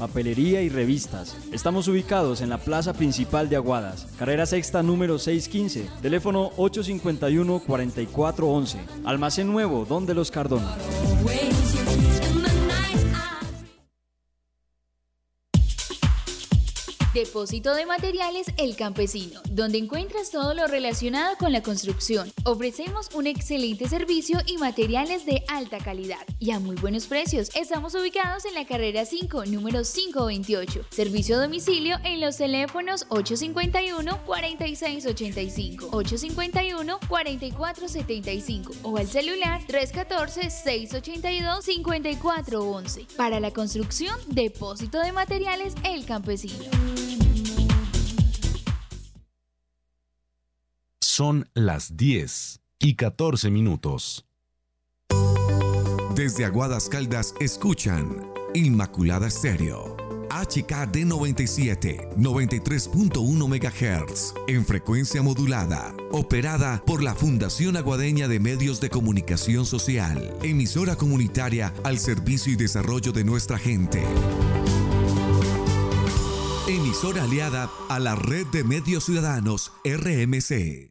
papelería y revistas. Estamos ubicados en la plaza principal de Aguadas, carrera sexta número 615, teléfono 851-4411. Almacén nuevo, donde los Cardona. Depósito de materiales El Campesino, donde encuentras todo lo relacionado con la construcción. Ofrecemos un excelente servicio y materiales de alta calidad y a muy buenos precios. Estamos ubicados en la carrera 5, número 528. Servicio a domicilio en los teléfonos 851-4685, 851-4475 o al celular 314-682-5411. Para la construcción, depósito de materiales El Campesino. Son las 10 y 14 minutos. Desde Aguadas Caldas escuchan Inmaculada Estéreo. HKD 97, 93.1 MHz, en frecuencia modulada, operada por la Fundación Aguadeña de Medios de Comunicación Social, emisora comunitaria al servicio y desarrollo de nuestra gente. Emisora aliada a la Red de Medios Ciudadanos, RMC.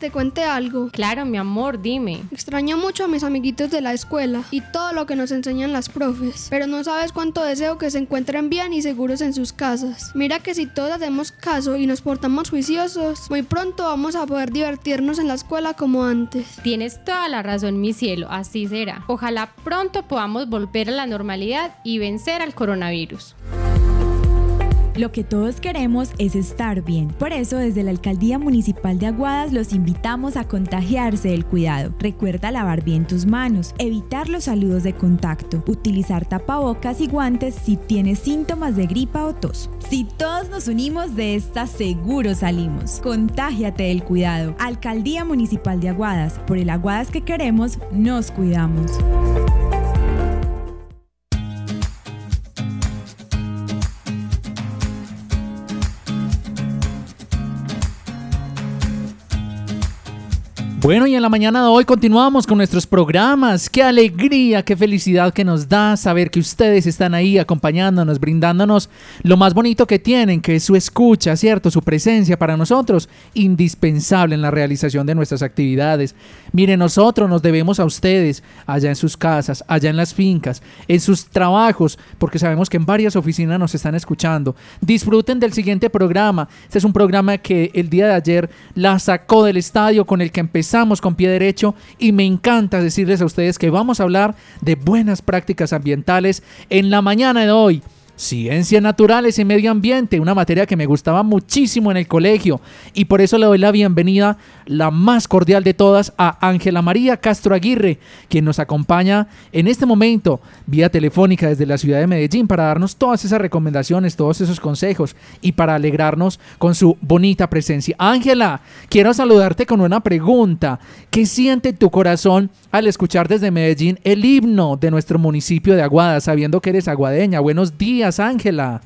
Te cuente algo? Claro, mi amor, dime. Extraño mucho a mis amiguitos de la escuela y todo lo que nos enseñan las profes, pero no sabes cuánto deseo que se encuentren bien y seguros en sus casas. Mira que si todos hacemos caso y nos portamos juiciosos, muy pronto vamos a poder divertirnos en la escuela como antes. Tienes toda la razón, mi cielo, así será. Ojalá pronto podamos volver a la normalidad y vencer al coronavirus. Lo que todos queremos es estar bien. Por eso, desde la Alcaldía Municipal de Aguadas los invitamos a contagiarse del cuidado. Recuerda lavar bien tus manos, evitar los saludos de contacto, utilizar tapabocas y guantes si tienes síntomas de gripa o tos. Si todos nos unimos de esta, seguro salimos. Contágiate del cuidado. Alcaldía Municipal de Aguadas. Por el Aguadas que queremos, nos cuidamos. Bueno, y en la mañana de hoy continuamos con nuestros programas. Qué alegría, qué felicidad que nos da saber que ustedes están ahí acompañándonos, brindándonos lo más bonito que tienen, que es su escucha, ¿cierto? Su presencia para nosotros, indispensable en la realización de nuestras actividades. Miren, nosotros nos debemos a ustedes, allá en sus casas, allá en las fincas, en sus trabajos, porque sabemos que en varias oficinas nos están escuchando. Disfruten del siguiente programa. Este es un programa que el día de ayer la sacó del estadio con el que empezó con pie derecho y me encanta decirles a ustedes que vamos a hablar de buenas prácticas ambientales en la mañana de hoy. Ciencias naturales y medio ambiente, una materia que me gustaba muchísimo en el colegio y por eso le doy la bienvenida, la más cordial de todas, a Ángela María Castro Aguirre, quien nos acompaña en este momento vía telefónica desde la ciudad de Medellín para darnos todas esas recomendaciones, todos esos consejos y para alegrarnos con su bonita presencia. Ángela, quiero saludarte con una pregunta. ¿Qué siente tu corazón al escuchar desde Medellín el himno de nuestro municipio de Aguada, sabiendo que eres aguadeña? Buenos días. Ángela.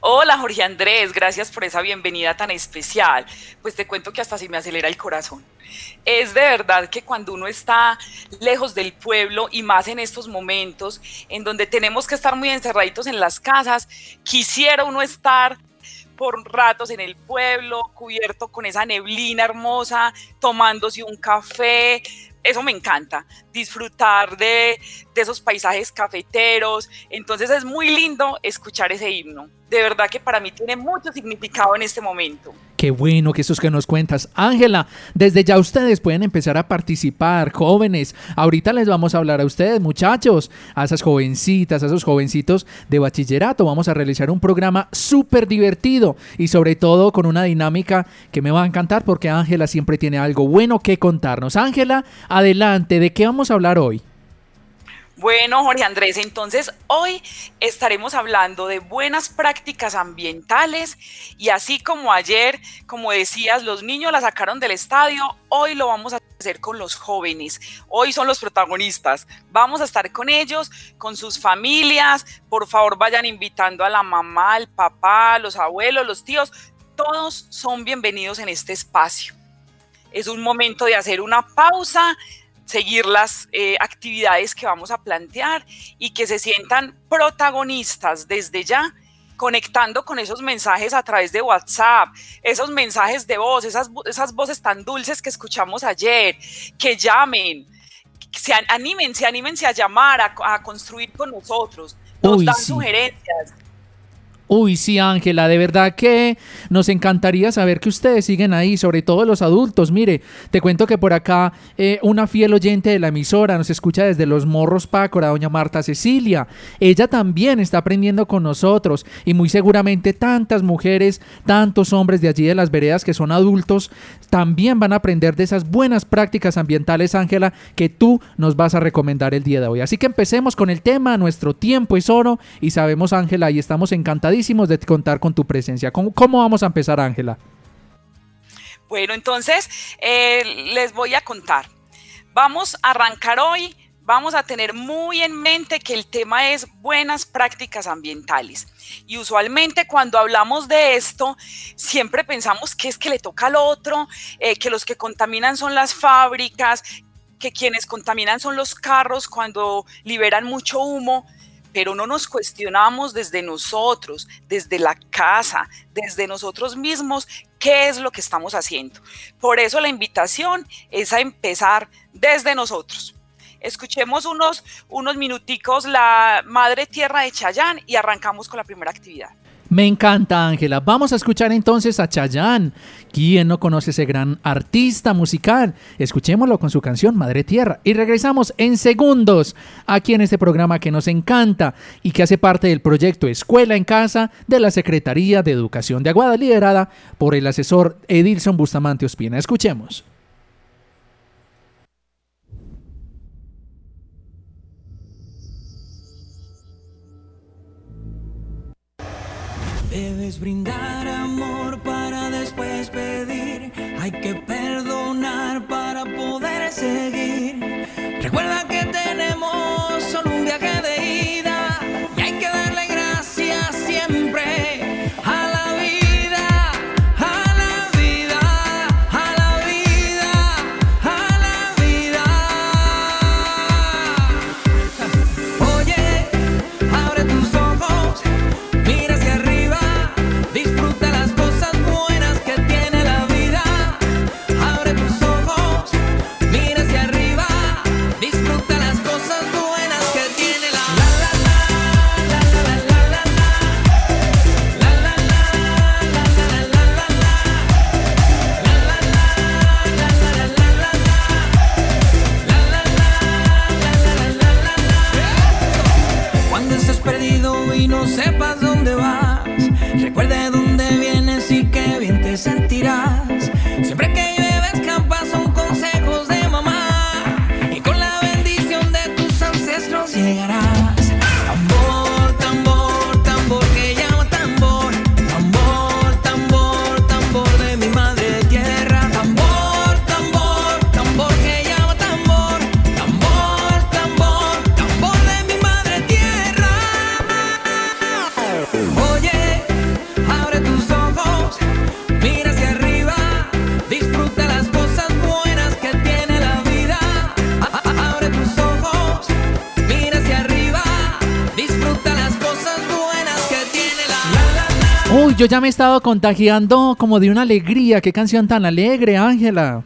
Hola Jorge Andrés, gracias por esa bienvenida tan especial. Pues te cuento que hasta se me acelera el corazón. Es de verdad que cuando uno está lejos del pueblo y más en estos momentos en donde tenemos que estar muy encerraditos en las casas, quisiera uno estar por ratos en el pueblo, cubierto con esa neblina hermosa, tomándose un café. Eso me encanta, disfrutar de, esos paisajes cafeteros. Entonces es muy lindo escuchar ese himno. De verdad que para mí tiene mucho significado en este momento. Qué bueno que eso es que nos cuentas. Ángela, desde ya ustedes pueden empezar a participar, jóvenes. Ahorita les vamos a hablar a ustedes, muchachos, a esas jovencitas, a esos jovencitos de bachillerato. Vamos a realizar un programa súper divertido y sobre todo con una dinámica que me va a encantar porque Ángela siempre tiene algo bueno que contarnos. Ángela, adelante, ¿de qué vamos a hablar hoy? Bueno, Jorge Andrés, entonces hoy estaremos hablando de buenas prácticas ambientales y así como ayer, como decías, los niños la sacaron del estadio, hoy lo vamos a hacer con los jóvenes. Hoy son los protagonistas. Vamos a estar con ellos, con sus familias. Por favor, vayan invitando a la mamá, al papá, los abuelos, los tíos. Todos son bienvenidos en este espacio. Es un momento de hacer una pausa seguir las eh, actividades que vamos a plantear y que se sientan protagonistas desde ya conectando con esos mensajes a través de WhatsApp, esos mensajes de voz, esas, esas voces tan dulces que escuchamos ayer, que llamen, se anímense, anímense a llamar, a, construir con nosotros, nos dan sugerencias, Uy, sí, Ángela, de verdad que nos encantaría saber que ustedes siguen ahí, sobre todo los adultos. Mire, te cuento que por acá eh, una fiel oyente de la emisora nos escucha desde Los Morros Pácora, doña Marta Cecilia. Ella también está aprendiendo con nosotros y muy seguramente tantas mujeres, tantos hombres de allí de las veredas que son adultos, también van a aprender de esas buenas prácticas ambientales, Ángela, que tú nos vas a recomendar el día de hoy. Así que empecemos con el tema, nuestro tiempo es oro y sabemos, Ángela, y estamos encantados de contar con tu presencia. ¿Cómo, cómo vamos a empezar, Ángela? Bueno, entonces eh, les voy a contar. Vamos a arrancar hoy, vamos a tener muy en mente que el tema es buenas prácticas ambientales. Y usualmente cuando hablamos de esto, siempre pensamos que es que le toca al otro, eh, que los que contaminan son las fábricas, que quienes contaminan son los carros cuando liberan mucho humo pero no nos cuestionamos desde nosotros, desde la casa, desde nosotros mismos, qué es lo que estamos haciendo. Por eso la invitación es a empezar desde nosotros. Escuchemos unos, unos minuticos la Madre Tierra de Chayán y arrancamos con la primera actividad. Me encanta, Ángela. Vamos a escuchar entonces a Chayanne. ¿Quién no conoce ese gran artista musical? Escuchémoslo con su canción Madre Tierra y regresamos en segundos aquí en este programa que nos encanta y que hace parte del proyecto Escuela en Casa de la Secretaría de Educación de Aguada, liderada por el asesor Edilson Bustamante Ospina. Escuchemos. Debes brindar amor para después pedir. Hay que ya me he estado contagiando como de una alegría. Qué canción tan alegre, Ángela.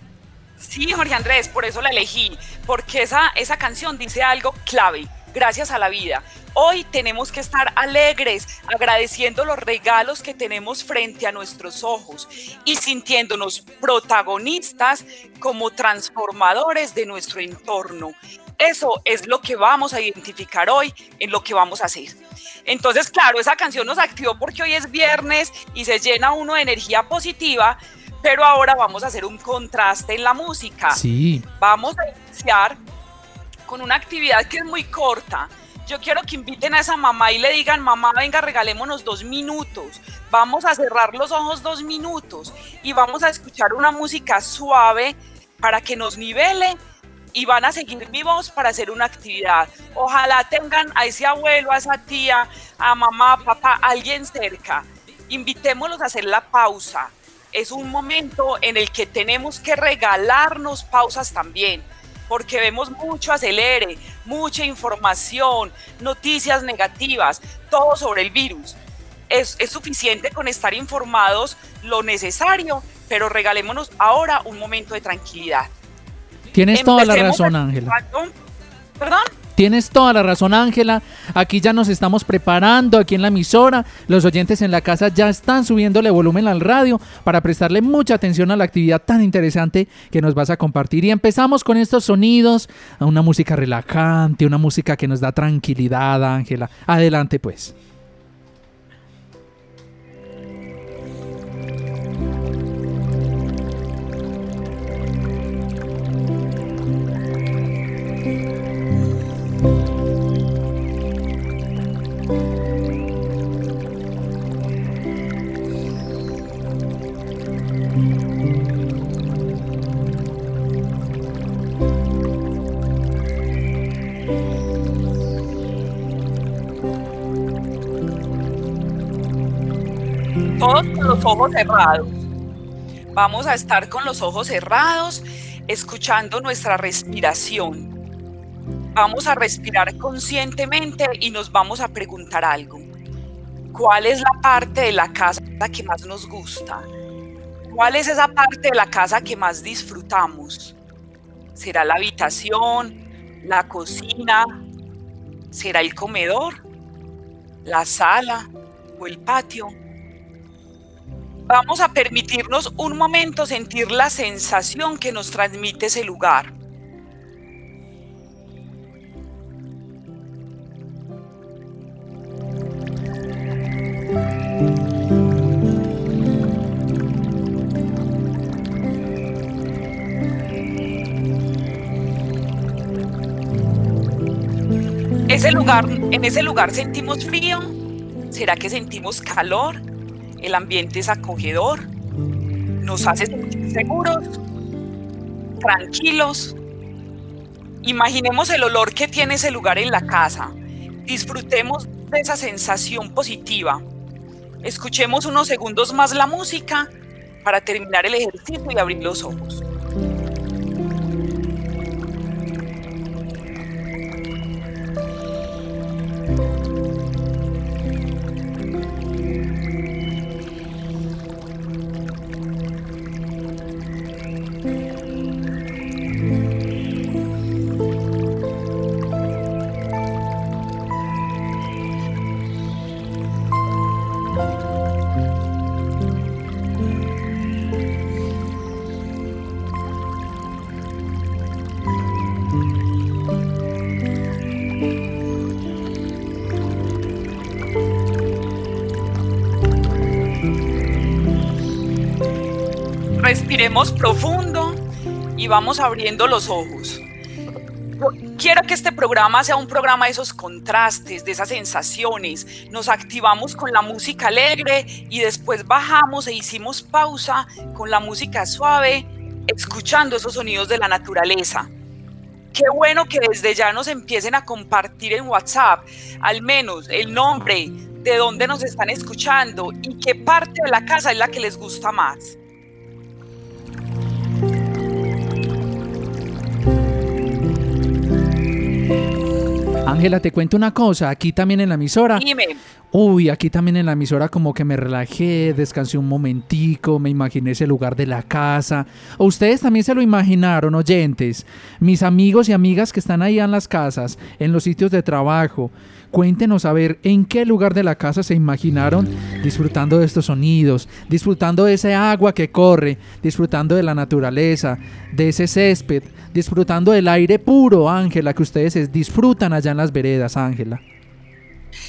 Sí, Jorge Andrés, por eso la elegí, porque esa, esa canción dice algo clave, gracias a la vida. Hoy tenemos que estar alegres, agradeciendo los regalos que tenemos frente a nuestros ojos y sintiéndonos protagonistas como transformadores de nuestro entorno. Eso es lo que vamos a identificar hoy en lo que vamos a hacer. Entonces, claro, esa canción nos activó porque hoy es viernes y se llena uno de energía positiva, pero ahora vamos a hacer un contraste en la música. Sí. Vamos a iniciar con una actividad que es muy corta. Yo quiero que inviten a esa mamá y le digan, mamá, venga, regalémonos dos minutos. Vamos a cerrar los ojos dos minutos y vamos a escuchar una música suave para que nos nivele y van a seguir vivos para hacer una actividad. Ojalá tengan a ese abuelo, a esa tía, a mamá, papá, alguien cerca. Invitémoslos a hacer la pausa. Es un momento en el que tenemos que regalarnos pausas también, porque vemos mucho acelere, mucha información, noticias negativas, todo sobre el virus. Es, es suficiente con estar informados lo necesario, pero regalémonos ahora un momento de tranquilidad. Tienes toda la razón, el- Ángela. ¿Perdón? Tienes toda la razón, Ángela. Aquí ya nos estamos preparando, aquí en la emisora. Los oyentes en la casa ya están subiéndole volumen al radio para prestarle mucha atención a la actividad tan interesante que nos vas a compartir. Y empezamos con estos sonidos, una música relajante, una música que nos da tranquilidad, Ángela. Adelante, pues. Los ojos cerrados. Vamos a estar con los ojos cerrados, escuchando nuestra respiración. Vamos a respirar conscientemente y nos vamos a preguntar algo. ¿Cuál es la parte de la casa que más nos gusta? ¿Cuál es esa parte de la casa que más disfrutamos? ¿Será la habitación, la cocina? ¿Será el comedor, la sala o el patio? Vamos a permitirnos un momento sentir la sensación que nos transmite ese lugar. Ese lugar, en ese lugar sentimos frío, ¿será que sentimos calor? El ambiente es acogedor, nos hace sentir seguros, tranquilos. Imaginemos el olor que tiene ese lugar en la casa. Disfrutemos de esa sensación positiva. Escuchemos unos segundos más la música para terminar el ejercicio y abrir los ojos. Respiremos profundo y vamos abriendo los ojos. Quiero que este programa sea un programa de esos contrastes, de esas sensaciones. Nos activamos con la música alegre y después bajamos e hicimos pausa con la música suave, escuchando esos sonidos de la naturaleza. Qué bueno que desde ya nos empiecen a compartir en WhatsApp al menos el nombre, de dónde nos están escuchando y qué parte de la casa es la que les gusta más. Ángela, te cuento una cosa. Aquí también en la emisora. Dime. Uy, aquí también en la emisora como que me relajé, descansé un momentico, me imaginé ese lugar de la casa. ¿O ustedes también se lo imaginaron, oyentes? Mis amigos y amigas que están ahí en las casas, en los sitios de trabajo. Cuéntenos a ver en qué lugar de la casa se imaginaron disfrutando de estos sonidos, disfrutando de ese agua que corre, disfrutando de la naturaleza, de ese césped, disfrutando del aire puro, Ángela, que ustedes disfrutan allá en las veredas, Ángela.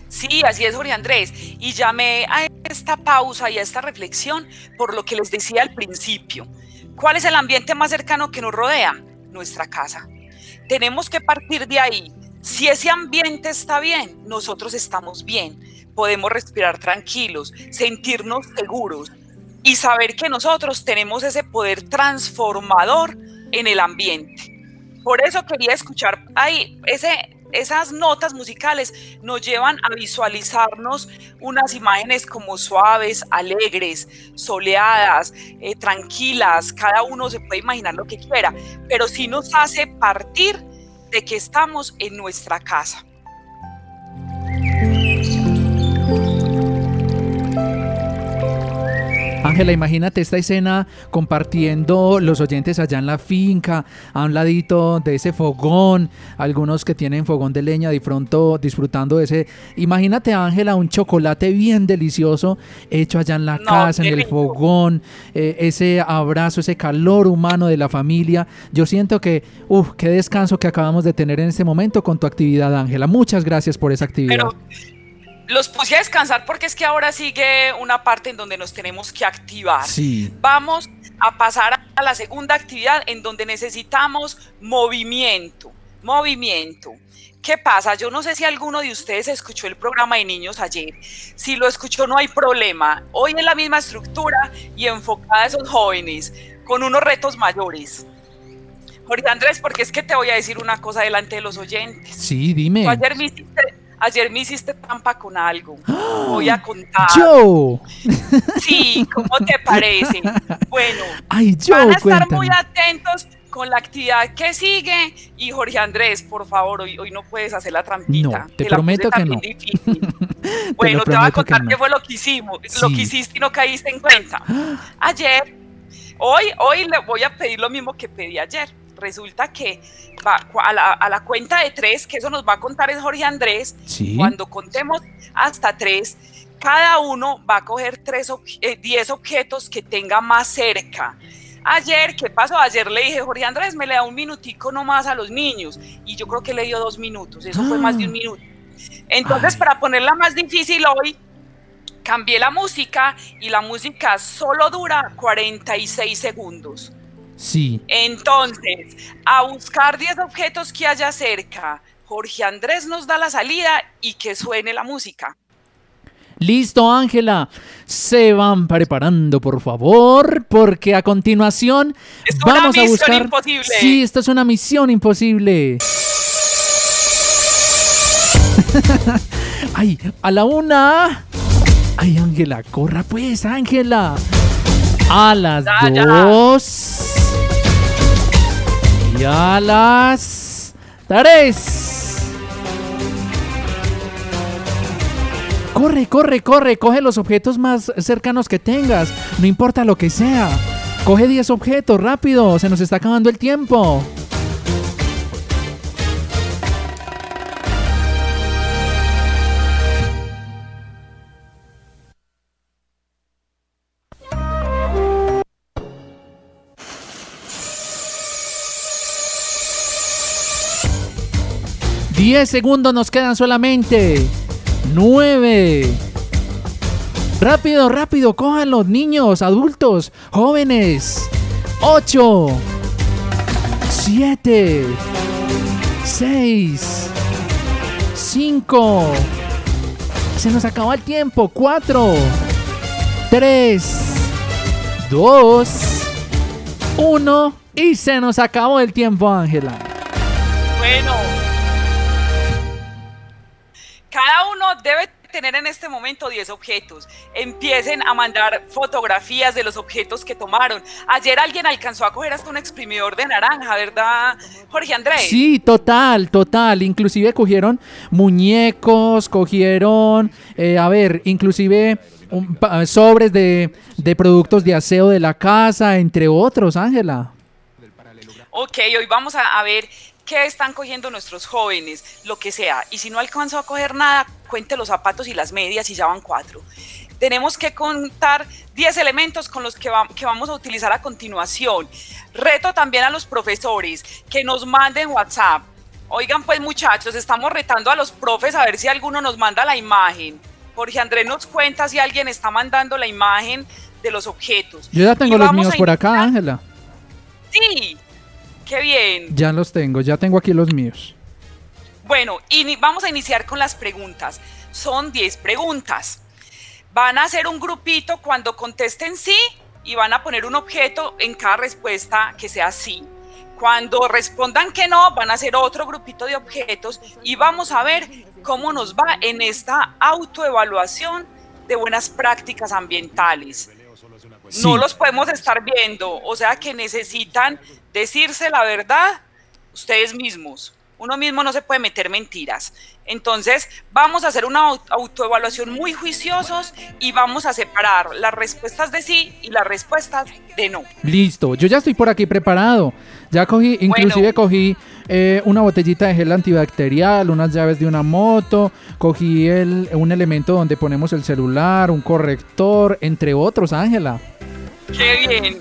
Sí, así es, Jorge Andrés. Y llamé a esta pausa y a esta reflexión por lo que les decía al principio. ¿Cuál es el ambiente más cercano que nos rodea? Nuestra casa. Tenemos que partir de ahí si ese ambiente está bien, nosotros estamos bien, podemos respirar tranquilos, sentirnos seguros y saber que nosotros tenemos ese poder transformador en el ambiente. Por eso quería escuchar ahí ese, esas notas musicales nos llevan a visualizarnos unas imágenes como suaves, alegres, soleadas, eh, tranquilas. Cada uno se puede imaginar lo que quiera, pero sí nos hace partir de que estamos en nuestra casa. Ángela, imagínate esta escena compartiendo los oyentes allá en la finca, a un ladito de ese fogón, algunos que tienen fogón de leña de pronto disfrutando de ese. Imagínate, Ángela, un chocolate bien delicioso hecho allá en la casa, en el fogón, eh, ese abrazo, ese calor humano de la familia. Yo siento que, uff, qué descanso que acabamos de tener en este momento con tu actividad, Ángela. Muchas gracias por esa actividad. Los puse a descansar porque es que ahora sigue una parte en donde nos tenemos que activar. Sí. Vamos a pasar a la segunda actividad en donde necesitamos movimiento. Movimiento. ¿Qué pasa? Yo no sé si alguno de ustedes escuchó el programa de niños ayer. Si lo escuchó, no hay problema. Hoy es la misma estructura y enfocada a esos jóvenes con unos retos mayores. Jorge Andrés, porque es que te voy a decir una cosa delante de los oyentes. Sí, dime. Tú ayer me hiciste, ayer me hiciste trampa con algo. Voy a contar. Yo. Sí, ¿cómo te parece? Bueno, Ay, yo, van a estar cuéntame. muy atentos con la actividad que sigue. Y Jorge Andrés, por favor, hoy, hoy no puedes hacer la trampita. No, te puse prometo que no. difícil. Te Bueno, lo te, voy a contar no. qué fue lo que hicimos, lo Sí. que hiciste y no caíste en cuenta. Ayer, hoy, hoy le voy a pedir lo mismo que pedí ayer. Resulta que va a la, a la cuenta de tres, que eso nos va a contar es Jorge Andrés, Sí. cuando contemos hasta tres, cada uno va a coger tres, eh, 10 objetos que tenga más cerca. Ayer, ¿qué pasó? Ayer le dije, Jorge Andrés, me le da un minutico nomás a los niños. Y yo creo que le dio dos minutos, eso fue más de un minuto. Entonces, para ponerla más difícil hoy, cambié la música y la música solo dura 46 segundos. Sí. Entonces, a buscar 10 objetos que haya cerca. Jorge Andrés nos da la salida y que suene la música. Listo, Ángela. Se van preparando, por favor, porque a continuación una vamos a misión buscar. imposible. Sí, esto es una misión imposible. Ay, a la una. Ay, Ángela, corra pues, Ángela. A las Ya, dos. A las tres. Corre, corre, corre, coge los objetos más cercanos que tengas, no importa lo que sea. Coge 10 objetos, rápido, se nos está acabando el tiempo. Diez segundos nos quedan solamente. Nueve. Rápido, rápido, cójanlos, niños, adultos, jóvenes. Ocho. Siete. Seis. Cinco. Se nos acabó el tiempo. Cuatro. Tres. Dos. Uno. Y se nos acabó el tiempo, Ángela. Bueno. Uno debe tener en este momento 10 objetos. Empiecen a mandar fotografías de los objetos que tomaron. Ayer alguien alcanzó a coger hasta un exprimidor de naranja, ¿verdad, Jorge Andrés? Sí, total, total. Inclusive cogieron muñecos, cogieron, eh, a ver, inclusive un pa- sobres de, de productos de aseo de la casa, entre otros, Ángela. Ok, hoy vamos a, a ver qué están cogiendo nuestros jóvenes, lo que sea. Y si no alcanzó a coger nada, cuente los zapatos y las medias y ya van cuatro. Tenemos que contar 10 elementos con los que, va- que vamos a utilizar a continuación. Reto también a los profesores que nos manden WhatsApp. Oigan, pues muchachos, estamos retando a los profes a ver si alguno nos manda la imagen. Jorge Andrés nos cuenta si alguien está mandando la imagen de los objetos. Yo ya tengo Y los míos por acá, Ángela. Sí, qué bien. Ya los tengo, ya tengo aquí los míos. Bueno, y vamos a iniciar con las preguntas. Son 10 preguntas. Van a hacer un grupito cuando contesten sí y van a poner un objeto en cada respuesta que sea sí. Cuando respondan que no, van a hacer otro grupito de objetos y vamos a ver cómo nos va en esta autoevaluación de buenas prácticas ambientales. No Sí. los podemos estar viendo, o sea que necesitan decirse la verdad ustedes mismos. Uno mismo no se puede meter mentiras. Entonces, vamos a hacer una au- autoevaluación muy juiciosos y vamos a separar las respuestas de sí y las respuestas de no. Listo, yo ya estoy por aquí preparado. Ya cogí, inclusive cogí eh, una botellita de gel antibacterial, unas llaves de una moto, cogí el, un elemento donde ponemos el celular, un corrector, entre otros, Ángela. Qué bien.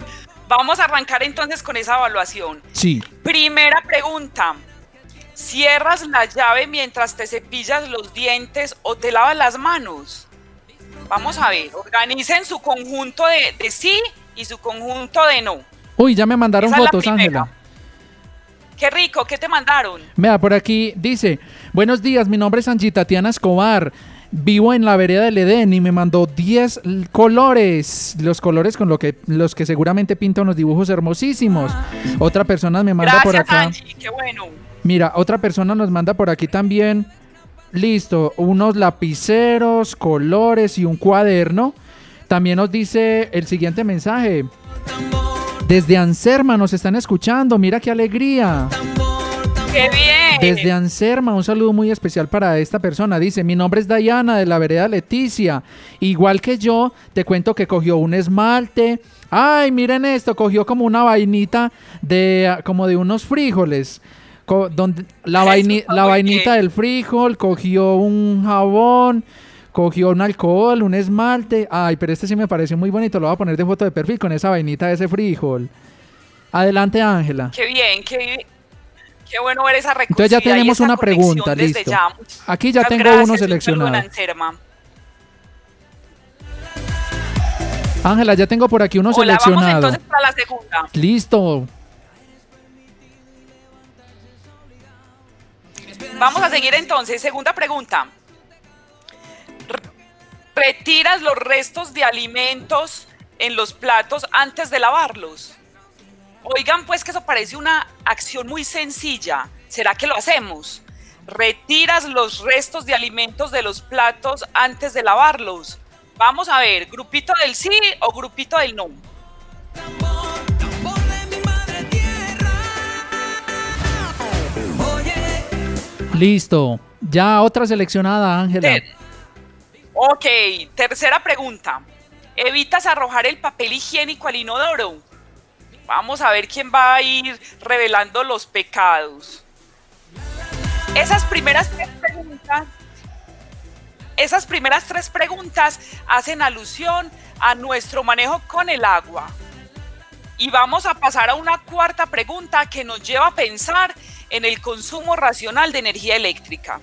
Vamos a arrancar entonces con esa evaluación. Sí. Primera pregunta. ¿Cierras la llave mientras te cepillas los dientes o te lavas las manos? Vamos a ver, organicen su conjunto de, de sí y su conjunto de no. Uy, ya me mandaron Esa fotos. Ángela. Qué rico, ¿qué te mandaron? Vea, por aquí dice, buenos días, mi nombre es Angie Tatiana Escobar. Vivo en la vereda del Edén y me mandó 10 l- colores, los colores con lo que, los que seguramente pinta unos dibujos hermosísimos. Otra persona me manda por acá. Angie, qué bueno. Mira, otra persona nos manda por aquí también. Listo, unos lapiceros, colores y un cuaderno. También nos dice el siguiente mensaje. Desde Anserma nos están escuchando, mira qué alegría. Qué bien. Desde Anserma, un saludo muy especial para esta persona. Dice, mi nombre es Dayana de la vereda Leticia. Igual que yo, te cuento que cogió un esmalte. Ay, miren esto, cogió como una vainita de como de unos frijoles. Co- donde la, vaini- la vainita del frijol, cogió un jabón, cogió un alcohol, un esmalte. Ay, pero este sí me pareció muy bonito, lo voy a poner de foto de perfil con esa vainita de ese frijol. Adelante, Ángela. Qué bien, qué, qué bueno ver esa Entonces ya tenemos una pregunta, listo. ya. Aquí ya Muchas tengo gracias, uno seleccionado. Ángela, ya tengo por aquí uno Hola, vamos seleccionado. entonces para la segunda. Listo. Vamos a seguir entonces. Segunda pregunta. Re- ¿Retiras los restos de alimentos en los platos antes de lavarlos? Oigan, pues que eso parece una acción muy sencilla. ¿Será que lo hacemos? ¿Retiras los restos de alimentos de los platos antes de lavarlos? Vamos a ver, grupito del sí o grupito del no. Listo. Ya otra seleccionada, Ángela. Ok, tercera pregunta. ¿Evitas arrojar el papel higiénico al inodoro? Vamos a ver quién va a ir revelando los pecados. Esas primeras tres preguntas, esas primeras tres preguntas hacen alusión a nuestro manejo con el agua. Y vamos a pasar a una cuarta pregunta que nos lleva a pensar en el consumo racional de energía eléctrica.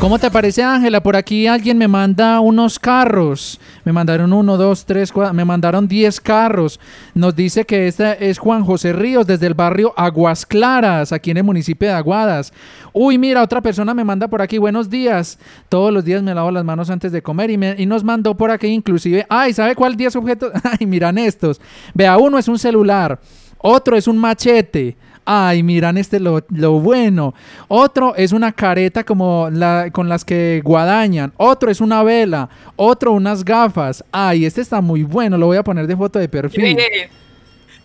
¿Cómo te parece, Ángela? Por aquí alguien me manda unos carros. Me mandaron uno, dos, tres, cuatro. Me mandaron diez carros. Nos dice que este es Juan José Ríos desde el barrio Aguas Claras, aquí en el municipio de Aguadas. Uy, mira, otra persona me manda por aquí. Buenos días. Todos los días me lavo las manos antes de comer y, me- y nos mandó por aquí inclusive. Ay, ¿sabe cuál 10 objetos? Ay, miran estos. Vea, uno es un celular. Otro es un machete. Ay, miran este lo, lo bueno. Otro es una careta como la, con las que guadañan. Otro es una vela. Otro unas gafas. Ay, este está muy bueno. Lo voy a poner de foto de perfil.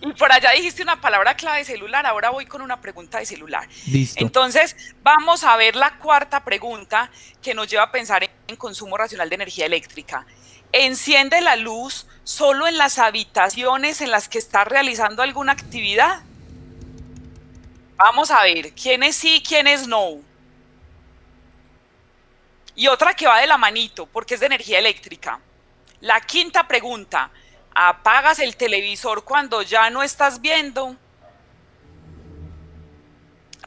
Y por allá dijiste una palabra clave de celular, ahora voy con una pregunta de celular. Listo. Entonces, vamos a ver la cuarta pregunta que nos lleva a pensar en, en consumo racional de energía eléctrica. ¿Enciende la luz solo en las habitaciones en las que está realizando alguna actividad? Vamos a ver, quiénes sí, quiénes no. Y otra que va de la manito, porque es de energía eléctrica. La quinta pregunta, ¿apagas el televisor cuando ya no estás viendo?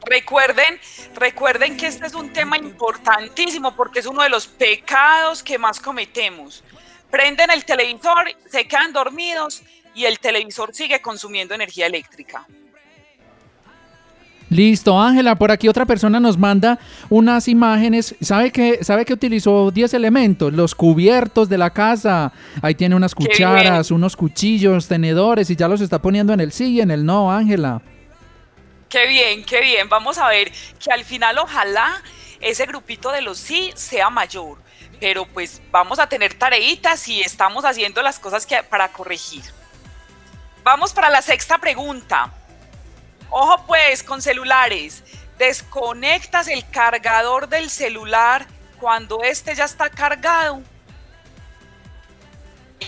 Recuerden, recuerden que este es un tema importantísimo porque es uno de los pecados que más cometemos. Prenden el televisor, se quedan dormidos y el televisor sigue consumiendo energía eléctrica. Listo, Ángela, por aquí otra persona nos manda unas imágenes. ¿Sabe que, sabe que utilizó 10 elementos? Los cubiertos de la casa. Ahí tiene unas cucharas, unos cuchillos, tenedores y ya los está poniendo en el sí y en el no, Ángela. Qué bien, qué bien. Vamos a ver que al final ojalá ese grupito de los sí sea mayor. Pero pues vamos a tener tareitas y estamos haciendo las cosas que, para corregir. Vamos para la sexta pregunta. Ojo pues con celulares. Desconectas el cargador del celular cuando este ya está cargado.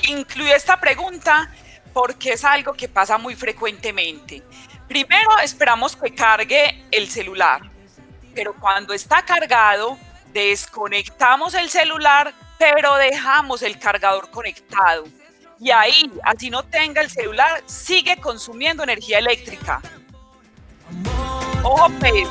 Incluye esta pregunta porque es algo que pasa muy frecuentemente. Primero esperamos que cargue el celular, pero cuando está cargado, desconectamos el celular, pero dejamos el cargador conectado. Y ahí, así no tenga el celular, sigue consumiendo energía eléctrica. Ojo, pues.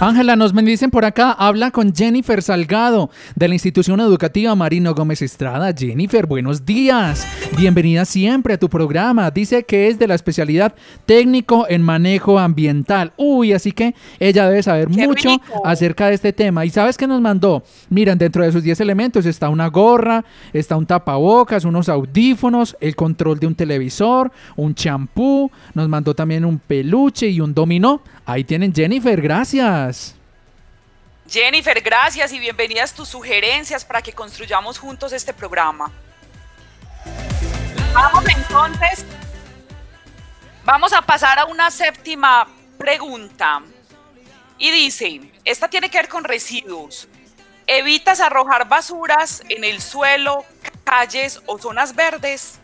Ángela, nos bendicen por acá. Habla con Jennifer Salgado de la institución educativa Marino Gómez Estrada. Jennifer, buenos días. Bienvenida siempre a tu programa. Dice que es de la especialidad técnico en manejo ambiental. Uy, así que ella debe saber Qué mucho rico. acerca de este tema. ¿Y sabes qué nos mandó? Miren, dentro de sus 10 elementos está una gorra, está un tapabocas, unos audífonos, el control de un televisor, un champú. Nos mandó también un peluche y un dominó. Ahí tienen Jennifer, gracias. Jennifer, gracias y bienvenidas tus sugerencias para que construyamos juntos este programa. Vamos entonces, vamos a pasar a una séptima pregunta. Y dice, esta tiene que ver con residuos. ¿Evitas arrojar basuras en el suelo, calles o zonas verdes?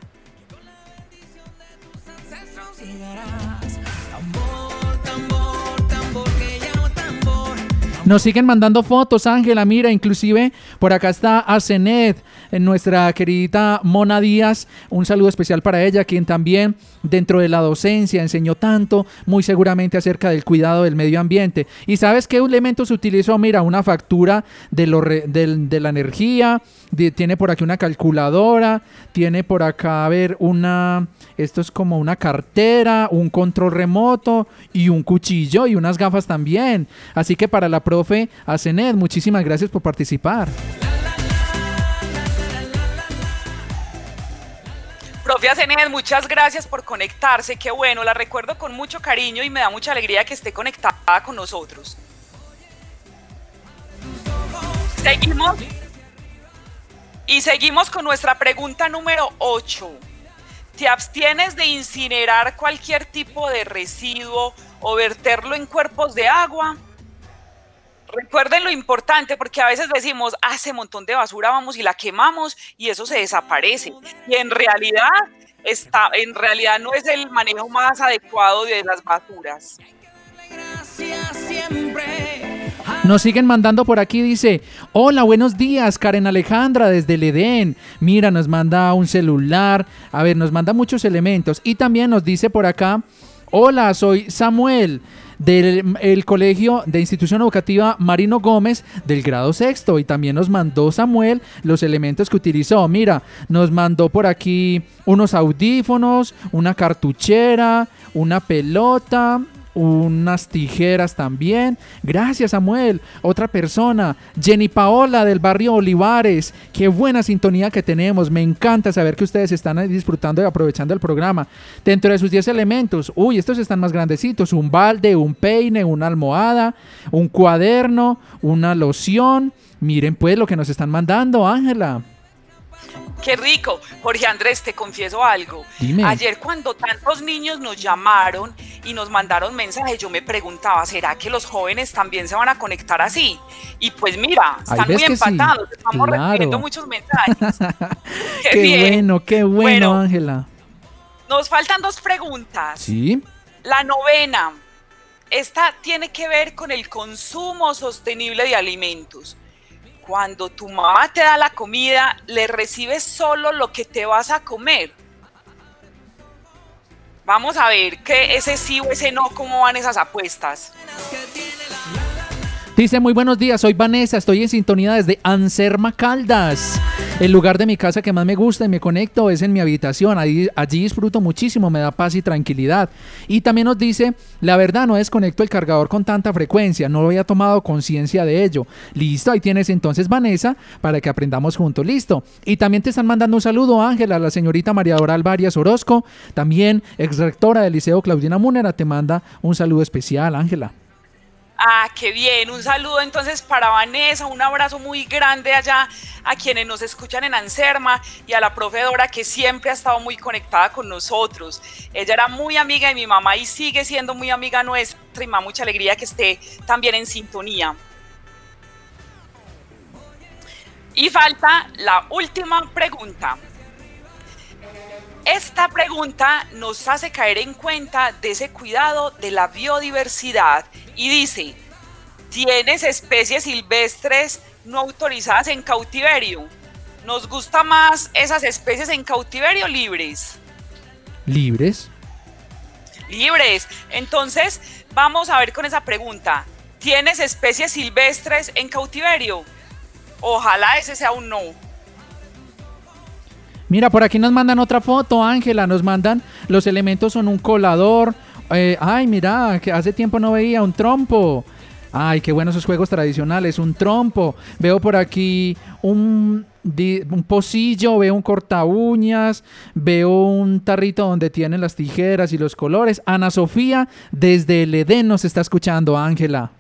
Nos siguen mandando fotos, Ángela, mira, inclusive por acá está Asenet, nuestra querida Mona Díaz, un saludo especial para ella, quien también dentro de la docencia enseñó tanto, muy seguramente acerca del cuidado del medio ambiente. ¿Y sabes qué elementos utilizó? Mira, una factura de, lo de la energía, tiene por aquí una calculadora, tiene por acá, a ver, una, esto es como una cartera, un control remoto y un cuchillo y unas gafas también. Así que para la profe Asenet, muchísimas gracias por participar. Profe Asenet, muchas gracias por conectarse, qué bueno, la recuerdo con mucho cariño y me da mucha alegría que esté conectada con nosotros. Seguimos. Y seguimos con nuestra pregunta número 8. ¿Te abstienes de incinerar cualquier tipo de residuo o verterlo en cuerpos de agua? Recuerden lo importante porque a veces decimos, "Ah, ese montón de basura vamos y la quemamos y eso se desaparece. Y en realidad está, en realidad no es el manejo más adecuado de las basuras. Nos siguen mandando por aquí, dice, hola, buenos días, Karen Alejandra desde el Edén. Mira, nos manda un celular, a ver, nos manda muchos elementos. Y también nos dice por acá, hola, soy Samuel del el colegio de institución educativa Marino Gómez del grado sexto y también nos mandó Samuel los elementos que utilizó. Mira, nos mandó por aquí unos audífonos, una cartuchera, una pelota, unas tijeras también. Gracias, Samuel. Otra persona, Jenny Paola del barrio Olivares. Qué buena sintonía que tenemos. Me encanta saber que ustedes están disfrutando y aprovechando el programa. Dentro de sus 10 elementos, uy, estos están más grandecitos. Un balde, un peine, una almohada, un cuaderno, una loción. Miren pues lo que nos están mandando, Ángela. Qué rico. Jorge Andrés, te confieso algo. Dime. Ayer cuando tantos niños nos llamaron y nos mandaron mensajes, yo me preguntaba, ¿será que los jóvenes también se van a conectar así? Y pues mira, están muy sí, empatados, estamos claro. recibiendo muchos mensajes. Qué, Qué bien. bueno, qué bueno, Bueno. Ángela. Nos faltan dos preguntas. Sí. La novena, esta tiene que ver con el consumo sostenible de alimentos. Cuando tu mamá te da la comida, le recibes solo lo que te vas a comer. Vamos a ver que ese sí o ese no, cómo van esas apuestas. Dice, muy buenos días, soy Vanessa, estoy en sintonía desde Anserma Caldas. El lugar de mi casa que más me gusta y me conecto es en mi habitación. Ahí, allí disfruto muchísimo, me da paz y tranquilidad. Y también nos dice, la verdad no desconecto el cargador con tanta frecuencia, no había tomado conciencia de ello. Listo, ahí tienes entonces Vanessa para que aprendamos juntos. Listo. Y también te están mandando un saludo, Ángela, la señorita María Doral Varias Orozco, también ex rectora del Liceo Claudina Múnera, te manda un saludo especial, Ángela. Ah, qué bien. Un saludo entonces para Vanessa, un abrazo muy grande allá a quienes nos escuchan en Anserma y a la profe Dora que siempre ha estado muy conectada con nosotros. Ella era muy amiga de mi mamá y sigue siendo muy amiga nuestra y me mucha alegría que esté también en sintonía. Y falta la última pregunta. Esta pregunta nos hace caer en cuenta de ese cuidado de la biodiversidad y dice, ¿tienes especies silvestres no autorizadas en cautiverio? ¿Nos gusta más esas especies en cautiverio libres? ¿Libres? Libres. Entonces, vamos a ver con esa pregunta. ¿Tienes especies silvestres en cautiverio? Ojalá ese sea un no. Mira, por aquí nos mandan otra foto, Ángela. Nos mandan los elementos son un colador. eh, ay, mira, que hace tiempo no veía un trompo. Ay, qué buenos esos juegos tradicionales. Un trompo. Veo por aquí un, un pocillo, veo un corta uñas, veo un tarrito donde tienen las tijeras y los colores. Ana Sofía, desde el Edén nos está escuchando, Ángela.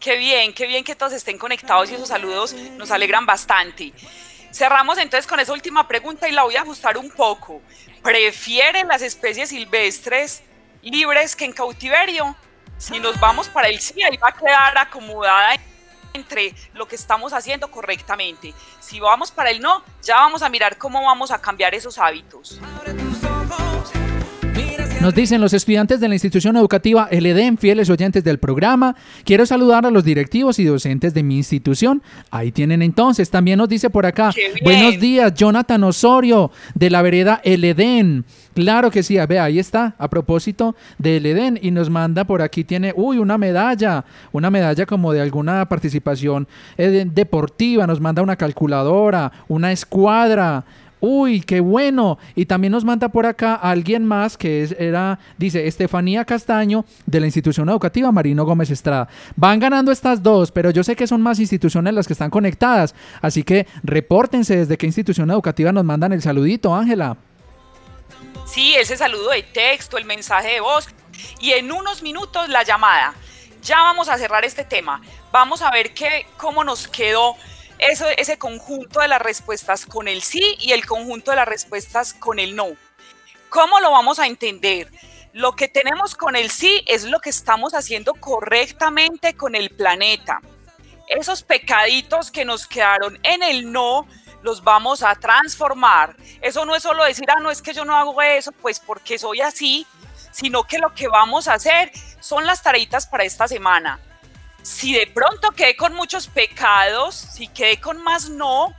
Qué bien, qué bien que todos estén conectados y esos saludos nos alegran bastante. Cerramos entonces con esa última pregunta y la voy a ajustar un poco. ¿Prefieren las especies silvestres libres que en cautiverio? Si nos vamos para el sí, ahí va a quedar acomodada entre lo que estamos haciendo correctamente. Si vamos para el no, ya vamos a mirar cómo vamos a cambiar esos hábitos. Nos dicen los estudiantes de la institución educativa El Edén, fieles oyentes del programa. Quiero saludar a los directivos y docentes de mi institución. Ahí tienen entonces. También nos dice por acá. Buenos días, Jonathan Osorio, de la vereda El Edén. Claro que sí, ve, ahí está, a propósito del Edén. Y nos manda por aquí, tiene, uy, una medalla, una medalla como de alguna participación eh, deportiva. Nos manda una calculadora, una escuadra. Uy, qué bueno. Y también nos manda por acá alguien más que es, era, dice, Estefanía Castaño de la institución educativa Marino Gómez Estrada. Van ganando estas dos, pero yo sé que son más instituciones las que están conectadas. Así que repórtense desde qué institución educativa nos mandan el saludito, Ángela. Sí, ese saludo de texto, el mensaje de voz y en unos minutos la llamada. Ya vamos a cerrar este tema. Vamos a ver qué, cómo nos quedó eso, ese conjunto de las respuestas con el sí y el conjunto de las respuestas con el no. ¿Cómo lo vamos a entender? Lo que tenemos con el sí es lo que estamos haciendo correctamente con el planeta. Esos pecaditos que nos quedaron en el no, los vamos a transformar. Eso no es solo decir, ah, no es que yo no hago eso, pues porque soy así, sino que lo que vamos a hacer son las tareitas para esta semana. Si de pronto quedé con muchos pecados, si quedé con más no,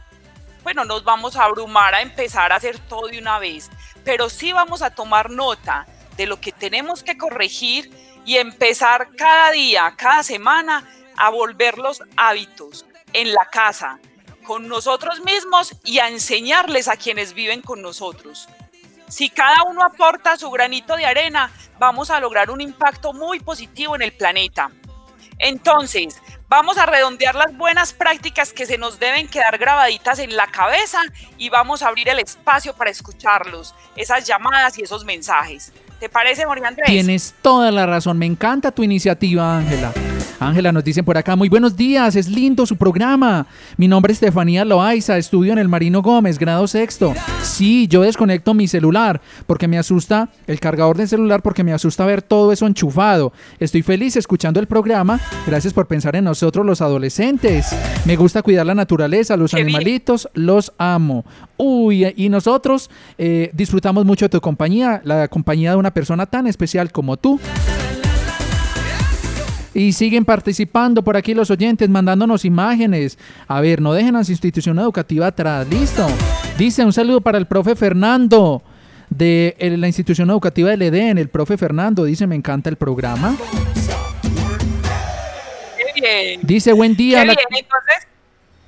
bueno, nos vamos a abrumar a empezar a hacer todo de una vez, pero sí vamos a tomar nota de lo que tenemos que corregir y empezar cada día, cada semana a volver los hábitos en la casa, con nosotros mismos y a enseñarles a quienes viven con nosotros. Si cada uno aporta su granito de arena, vamos a lograr un impacto muy positivo en el planeta. Entonces, vamos a redondear las buenas prácticas que se nos deben quedar grabaditas en la cabeza y vamos a abrir el espacio para escucharlos, esas llamadas y esos mensajes. ¿Te parece, Jorge Andrés? Tienes toda la razón. Me encanta tu iniciativa, Ángela. Ángela, nos dicen por acá, muy buenos días, es lindo su programa. Mi nombre es Estefanía Loaiza, estudio en el Marino Gómez, grado sexto. Sí, yo desconecto mi celular porque me asusta, el cargador del celular porque me asusta ver todo eso enchufado. Estoy feliz escuchando el programa, gracias por pensar en nosotros los adolescentes. Me gusta cuidar la naturaleza, los animalitos, los amo. Uy, y nosotros eh, disfrutamos mucho de tu compañía, la compañía de una persona tan especial como tú. Y siguen participando por aquí los oyentes, mandándonos imágenes. A ver, no dejen a su institución educativa atrás. Listo. Dice un saludo para el profe Fernando de la institución educativa del EDEN. El profe Fernando dice, me encanta el programa. Qué bien. Dice, buen día. Qué bien, entonces,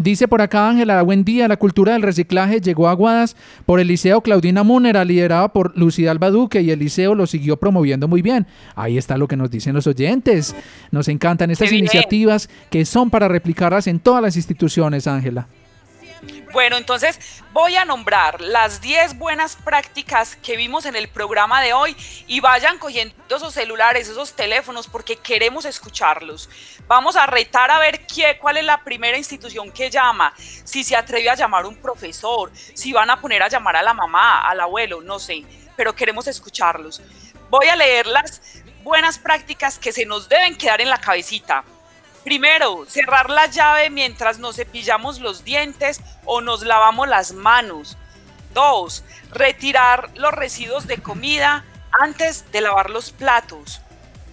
Dice por acá Ángela, buen día, la cultura del reciclaje llegó a Aguadas por el Liceo Claudina Múnera, liderada por Lucía Alba Duque, y el liceo lo siguió promoviendo muy bien. Ahí está lo que nos dicen los oyentes. Nos encantan estas iniciativas que son para replicarlas en todas las instituciones, Ángela. Bueno, entonces voy a nombrar las 10 buenas prácticas que vimos en el programa de hoy y vayan cogiendo esos celulares, esos teléfonos, porque queremos escucharlos. Vamos a retar a ver qué, cuál es la primera institución que llama, si se atreve a llamar un profesor, si van a poner a llamar a la mamá, al abuelo, no sé, pero queremos escucharlos. Voy a leer las buenas prácticas que se nos deben quedar en la cabecita. Primero, cerrar la llave mientras nos cepillamos los dientes o nos lavamos las manos. Dos, retirar los residuos de comida antes de lavar los platos.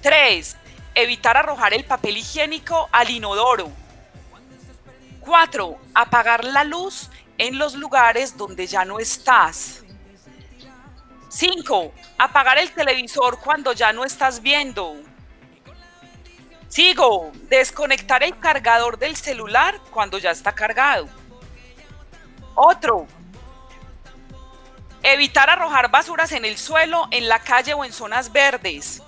Tres, evitar arrojar el papel higiénico al inodoro. Cuatro, apagar la luz en los lugares donde ya no estás. Cinco, apagar el televisor cuando ya no estás viendo. Sigo, desconectar el cargador del celular cuando ya está cargado. Otro, evitar arrojar basuras en el suelo, en la calle o en zonas verdes.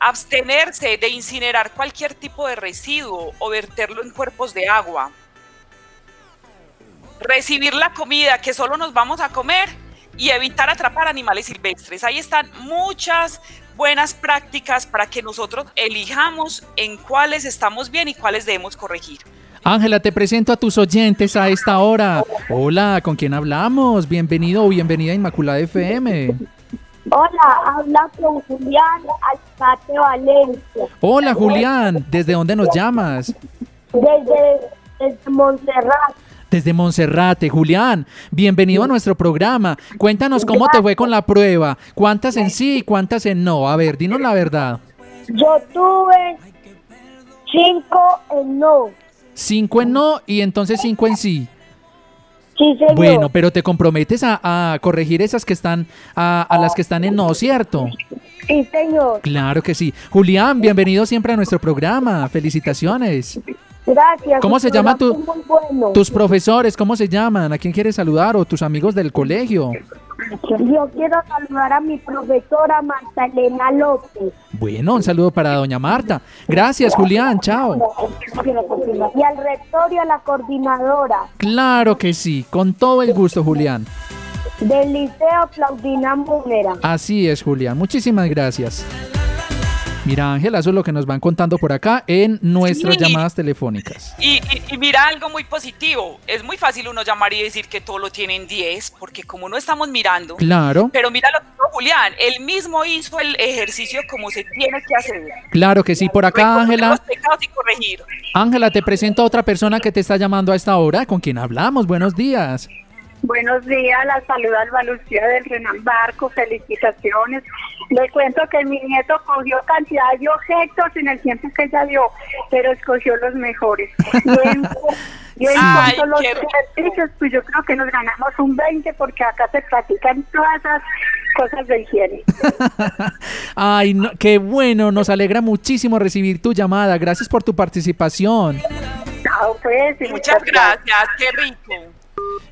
Abstenerse de incinerar cualquier tipo de residuo o verterlo en cuerpos de agua. Recibir la comida que solo nos vamos a comer y evitar atrapar animales silvestres. Ahí están muchas buenas prácticas para que nosotros elijamos en cuáles estamos bien y cuáles debemos corregir. Ángela, te presento a tus oyentes a esta hora. Hola, ¿con quién hablamos? Bienvenido o bienvenida a Inmaculada FM. Hola, habla con Julián Alzate Valencia. Hola, Julián, ¿desde dónde nos llamas? Desde, desde Montserrat. Desde Monserrate, Julián, bienvenido a nuestro programa. Cuéntanos cómo te fue con la prueba. ¿Cuántas en sí y cuántas en no? A ver, dinos la verdad. Yo tuve cinco en no. Cinco en no y entonces cinco en sí. Sí, señor. Bueno, pero te comprometes a, a corregir esas que están, a, a las que están en no, ¿cierto? Sí, señor. Claro que sí. Julián, bienvenido siempre a nuestro programa. Felicitaciones. Gracias. ¿Cómo se llama tu- bueno. Tus profesores, ¿cómo se llaman? ¿A quién quieres saludar? ¿O tus amigos del colegio? Yo quiero saludar a mi profesora Marta Elena López. Bueno, un saludo para doña Marta. Gracias, Julián. Chao. Y al rector y a la coordinadora Claro que sí, con todo el gusto, Julián. del Liceo Claudina Múnera. Así es, Julián. Muchísimas gracias. Mira, Ángela, eso es lo que nos van contando por acá en nuestras Sí. llamadas telefónicas. Y, y- y mira algo muy positivo, es muy fácil uno llamar y decir que todo lo tienen 10, porque como no estamos mirando, Claro. pero mira lo que hizo Julián, él mismo hizo el ejercicio como se tiene que hacer. Claro que sí. Por acá, Ángela. Ángela, te presento a otra persona que te está llamando a esta hora. ¿Con quien hablamos? Buenos días. Buenos días, la saluda Alba Lucía del Renan Barco, felicitaciones. Le cuento que mi nieto cogió cantidad de objetos en el tiempo que ella dio, pero escogió los mejores. Y en, y en Ay, cuanto a los ejercicios, pues yo creo que nos ganamos un 20 porque acá se practican todas esas cosas de higiene. Ay, no- qué bueno. Nos alegra muchísimo recibir tu llamada. Gracias por tu participación. Chao, pues, Muchas gracias, qué rico.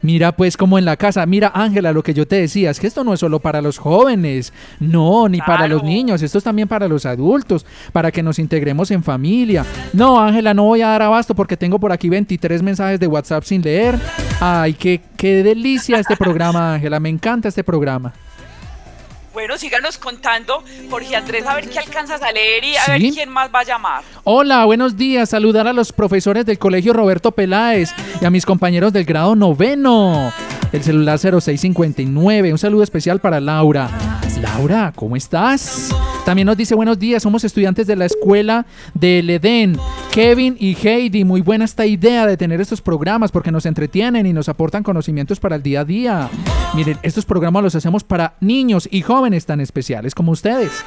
Mira, pues como en la casa, mira Ángela, lo que yo te decía, es que esto no es solo para los jóvenes, no, ni para los niños, esto es también para los adultos, para que nos integremos en familia. No, Ángela, no voy a dar abasto porque tengo por aquí 23 mensajes de WhatsApp sin leer. Ay, qué, qué delicia este programa, Ángela, me encanta este programa. Bueno, síganos contando, Jorge Andrés, a ver qué alcanzas a leer y a ver quién más va a llamar. Hola, buenos días. Saludar a los profesores del Colegio Roberto Peláez y a mis compañeros del grado noveno. El celular 0659. Un saludo especial para Laura. Laura, ¿cómo estás? También nos dice buenos días. Somos estudiantes de la escuela del Edén. Kevin y Heidi, muy buena esta idea de tener estos programas porque nos entretienen y nos aportan conocimientos para el día a día. Miren, estos programas los hacemos para niños y jóvenes tan especiales como ustedes.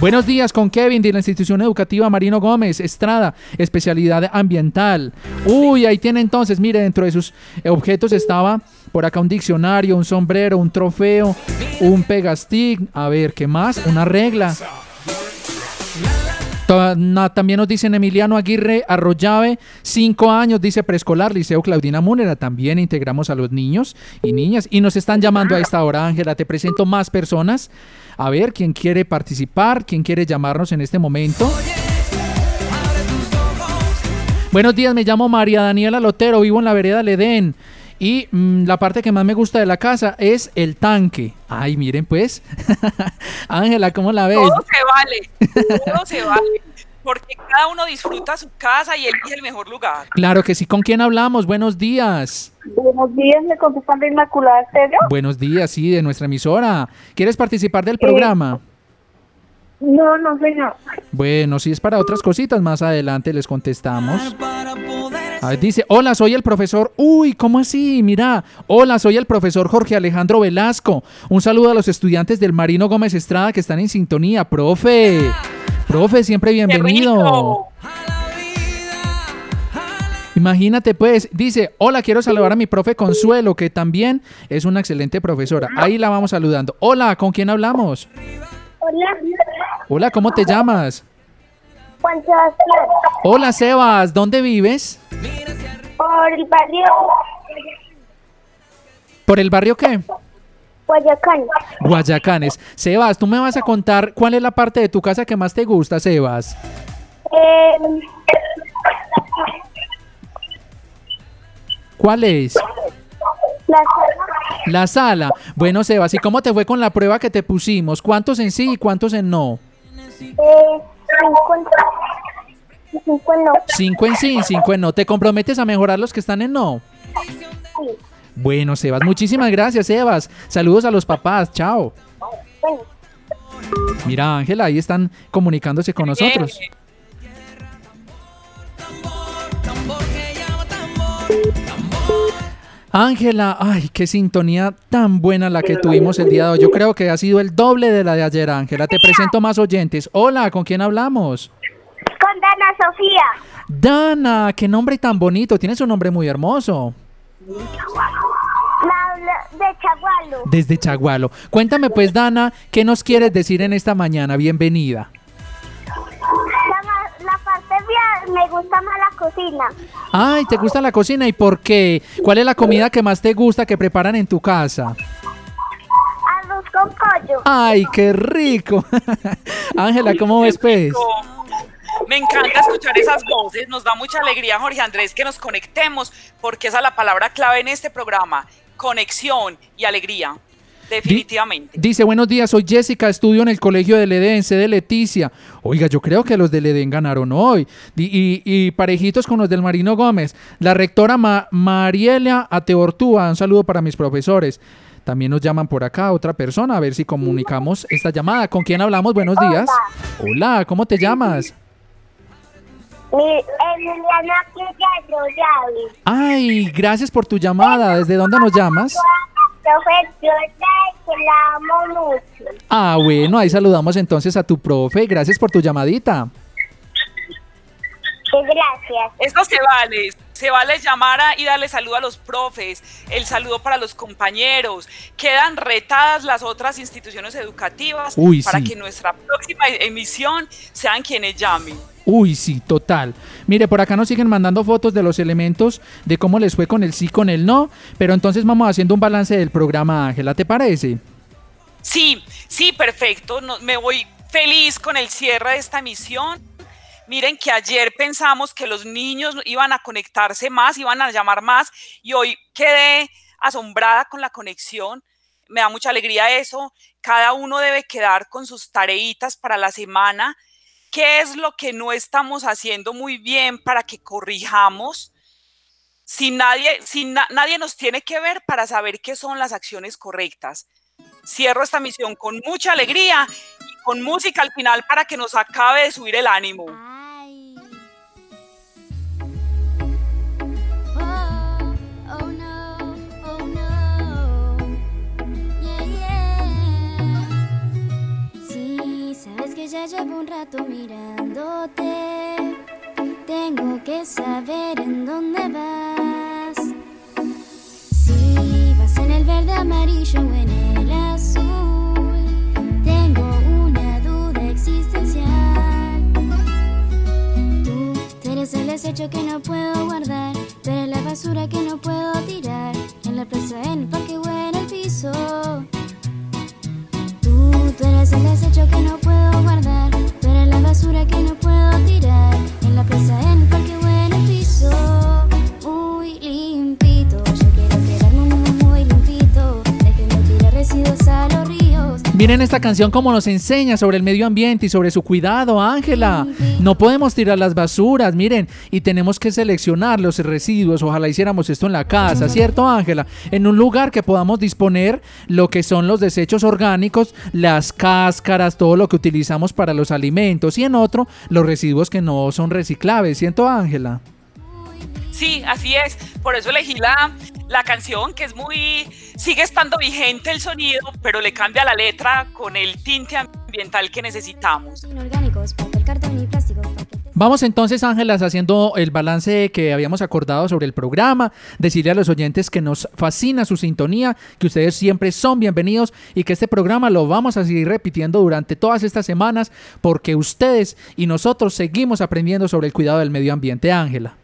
Buenos días con Kevin de la institución educativa Marino Gómez Estrada, especialidad ambiental. Uy, ahí tiene entonces, mire, dentro de sus objetos estaba por acá un diccionario, un sombrero, un trofeo, un pegastick, a ver, ¿qué más? Una regla. También nos dicen Emiliano Aguirre Arroyave, cinco años, dice preescolar, Liceo Claudina Múnera. También integramos a los niños y niñas. Y nos están llamando a esta hora, Ángela. Te presento más personas. A ver, ¿quién quiere participar? ¿Quién quiere llamarnos en este momento? Buenos días, me llamo María Daniela Lotero, vivo en la vereda Ledén. Y mm, la parte que más me gusta de la casa es el tanque. Ay, miren pues. Ángela, ¿cómo la ves? Todo se vale, todo se vale, porque cada uno disfruta su casa y elige el mejor lugar. Claro que sí. ¿Con quién hablamos? Buenos días. Buenos días, me contestan de Inmaculada Estéreo. Buenos días, sí, de nuestra emisora. ¿Quieres participar del programa? No, no, señor. Bueno, si es para otras cositas, más adelante les contestamos. A ver, dice, hola, soy el profesor. Uy, ¿cómo así? Mira, hola, soy el profesor Jorge Alejandro Velasco. Un saludo a los estudiantes del Marino Gómez Estrada que están en sintonía. Profe, profe, siempre bienvenido. Imagínate pues, dice, hola, quiero saludar a mi profe Consuelo, que también es una excelente profesora. Ahí la vamos saludando. Hola, ¿con quién hablamos? Hola, Hola, ¿cómo te llamas? Juan Sebastián, Hola, Sebas, ¿dónde vives? por el barrio ¿Por el barrio qué? Guayacán. Guayacanes. Sebas, tú me vas a contar cuál es la parte de tu casa que más te gusta, Sebas. Eh, ¿Cuál es? La sala, La sala. Bueno, Sebas, ¿y cómo te fue con la prueba que te pusimos? ¿Cuántos en sí y cuántos en no? eh, cinco en- cinco en no. Cinco en sí cinco en no. ¿Te comprometes a mejorar los que están en no? Bueno, Sebas, muchísimas gracias, Sebas. Saludos a los papás. Chao. Mira, Ángela, ahí están comunicándose con nosotros. Ángela, ay, qué sintonía tan buena la que tuvimos el día de hoy. Yo creo que ha sido el doble de la de ayer, Ángela. Te presento más oyentes. Hola, ¿con quién hablamos? con Dana Sofía, Dana, qué nombre tan bonito. Tienes un nombre muy hermoso. de Chagualo. Desde Chagualo. Cuéntame pues, Dana, ¿qué nos quieres decir en esta mañana? Bienvenida. Me gusta más la cocina. Ay, ¿te gusta la cocina? ¿Y por qué? ¿Cuál es la comida que más te gusta que preparan en tu casa? Arroz con pollo. Ay, qué rico. Ángela, ¿cómo ves pues? Me encanta escuchar esas voces, nos da mucha alegría, Jorge Andrés, que nos conectemos, porque esa es la palabra clave en este programa, conexión y alegría, definitivamente. Dice, buenos días, soy Jessica, estudio en el colegio del Edén, sé de Leticia. Oiga, yo creo que los del Edén ganaron hoy. Di- Y, y parejitos con los del Marino Gómez. La rectora Ma- Mariela Ateortúa, un saludo para mis profesores. También nos llaman por acá otra persona, a ver si comunicamos esta llamada. ¿Con quién hablamos? Buenos días. Hola, ¿cómo te llamas? Royal. Ay, gracias por tu llamada. ¿Desde dónde nos llamas? Profe, yo sé que la amo mucho. Ah, bueno, ahí saludamos entonces a tu profe. Gracias por tu llamadita. Gracias. Esto se vale, se vale llamar a- y darle saludo a los profes, el saludo para los compañeros. Quedan retadas las otras instituciones educativas Uy, para sí. que nuestra próxima emisión sean quienes llamen. Uy, sí, total. Mire, por acá nos siguen mandando fotos de los elementos, de cómo les fue con el sí, con el no, pero entonces vamos haciendo un balance del programa, Ángela, ¿te parece? Sí, sí, perfecto. Me voy feliz con el cierre de esta emisión. Miren que ayer pensamos que los niños iban a conectarse más, iban a llamar más y hoy quedé asombrada con la conexión. Me da mucha alegría eso. Cada uno debe quedar con sus tareitas para la semana. ¿Qué es lo que no estamos haciendo muy bien para que corrijamos? Si nadie, si na- nadie nos tiene que ver para saber qué son las acciones correctas. Cierro esta misión con mucha alegría y con música al final para que nos acabe de subir el ánimo. Sabes que ya llevo un rato mirándote. Tengo que saber en dónde vas. Si vas en el verde, amarillo o en el azul. Tengo una duda existencial. Tú, eres el desecho que no puedo Miren esta canción como nos enseña sobre el medio ambiente y sobre su cuidado, Ángela. No podemos tirar las basuras, miren, y tenemos que seleccionar los residuos. Ojalá hiciéramos esto en la casa, ¿cierto, Ángela? En un lugar que podamos disponer lo que son los desechos orgánicos, las cáscaras, todo lo que utilizamos para los alimentos, y en otro, los residuos que no son reciclables, ¿cierto, Ángela? Sí, así es. Por eso elegí la, la canción, que es muy. sigue estando vigente el sonido, pero le cambia la letra con el tinte ambiental que necesitamos. Inorgánicos, papel, cartón y plástico. Vamos entonces, Ángelas, haciendo el balance que habíamos acordado sobre el programa, decirle a los oyentes que nos fascina su sintonía, que ustedes siempre son bienvenidos y que este programa lo vamos a seguir repitiendo durante todas estas semanas porque ustedes y nosotros seguimos aprendiendo sobre el cuidado del medio ambiente, Ángela.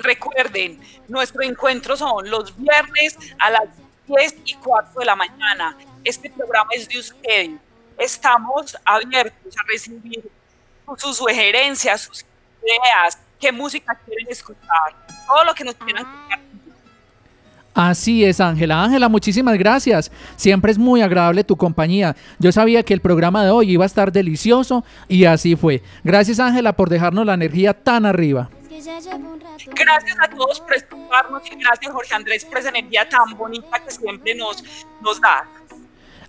Recuerden, nuestro encuentro son los viernes a las 10 y 4 de la mañana. Este programa es de ustedes. Estamos abiertos a recibir sus sugerencias, sus ideas, qué música quieren escuchar, todo lo que nos quieran contar. Así es, Ángela. Ángela, muchísimas gracias. Siempre es muy agradable tu compañía. Yo sabía que el programa de hoy iba a estar delicioso y así fue. Gracias, Ángela, por dejarnos la energía tan arriba. Gracias a todos por escucharnos y gracias Jorge Andrés por esa energía tan bonita que siempre nos, nos da.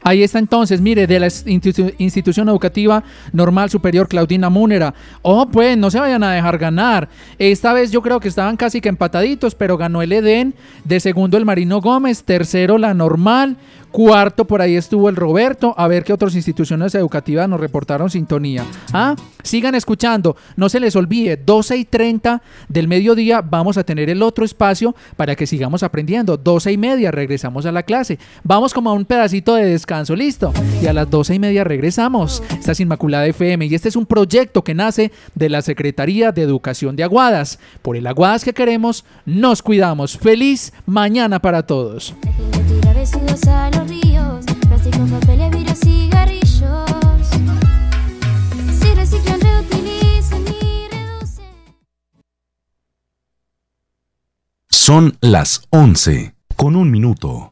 Ahí está entonces, mire, de la institu- institución educativa normal superior Claudina Múnera. Oh, pues no se vayan a dejar ganar. Esta vez yo creo que estaban casi que empataditos, pero ganó el Edén, de segundo el Marino Gómez, tercero la normal, cuarto por ahí estuvo el Roberto. A ver qué otras instituciones educativas nos reportaron sintonía. Ah, sigan escuchando, no se les olvide, 12 y 30 del mediodía vamos a tener el otro espacio para que sigamos aprendiendo. 12 y media regresamos a la clase. Vamos como a un pedacito de descanso, listo. Y a las 12 y media regresamos. Esta es Inmaculada FM y este es un proyecto que nace de la Secretaría de Educación de Aguadas. Por el Aguadas que queremos, nos cuidamos. Feliz mañana para todos. Residuos a los ríos. Plástico, papel, vidrio, cigarrillos. Si reciclan, reutilizan y reducen. Son las 11 con un minuto.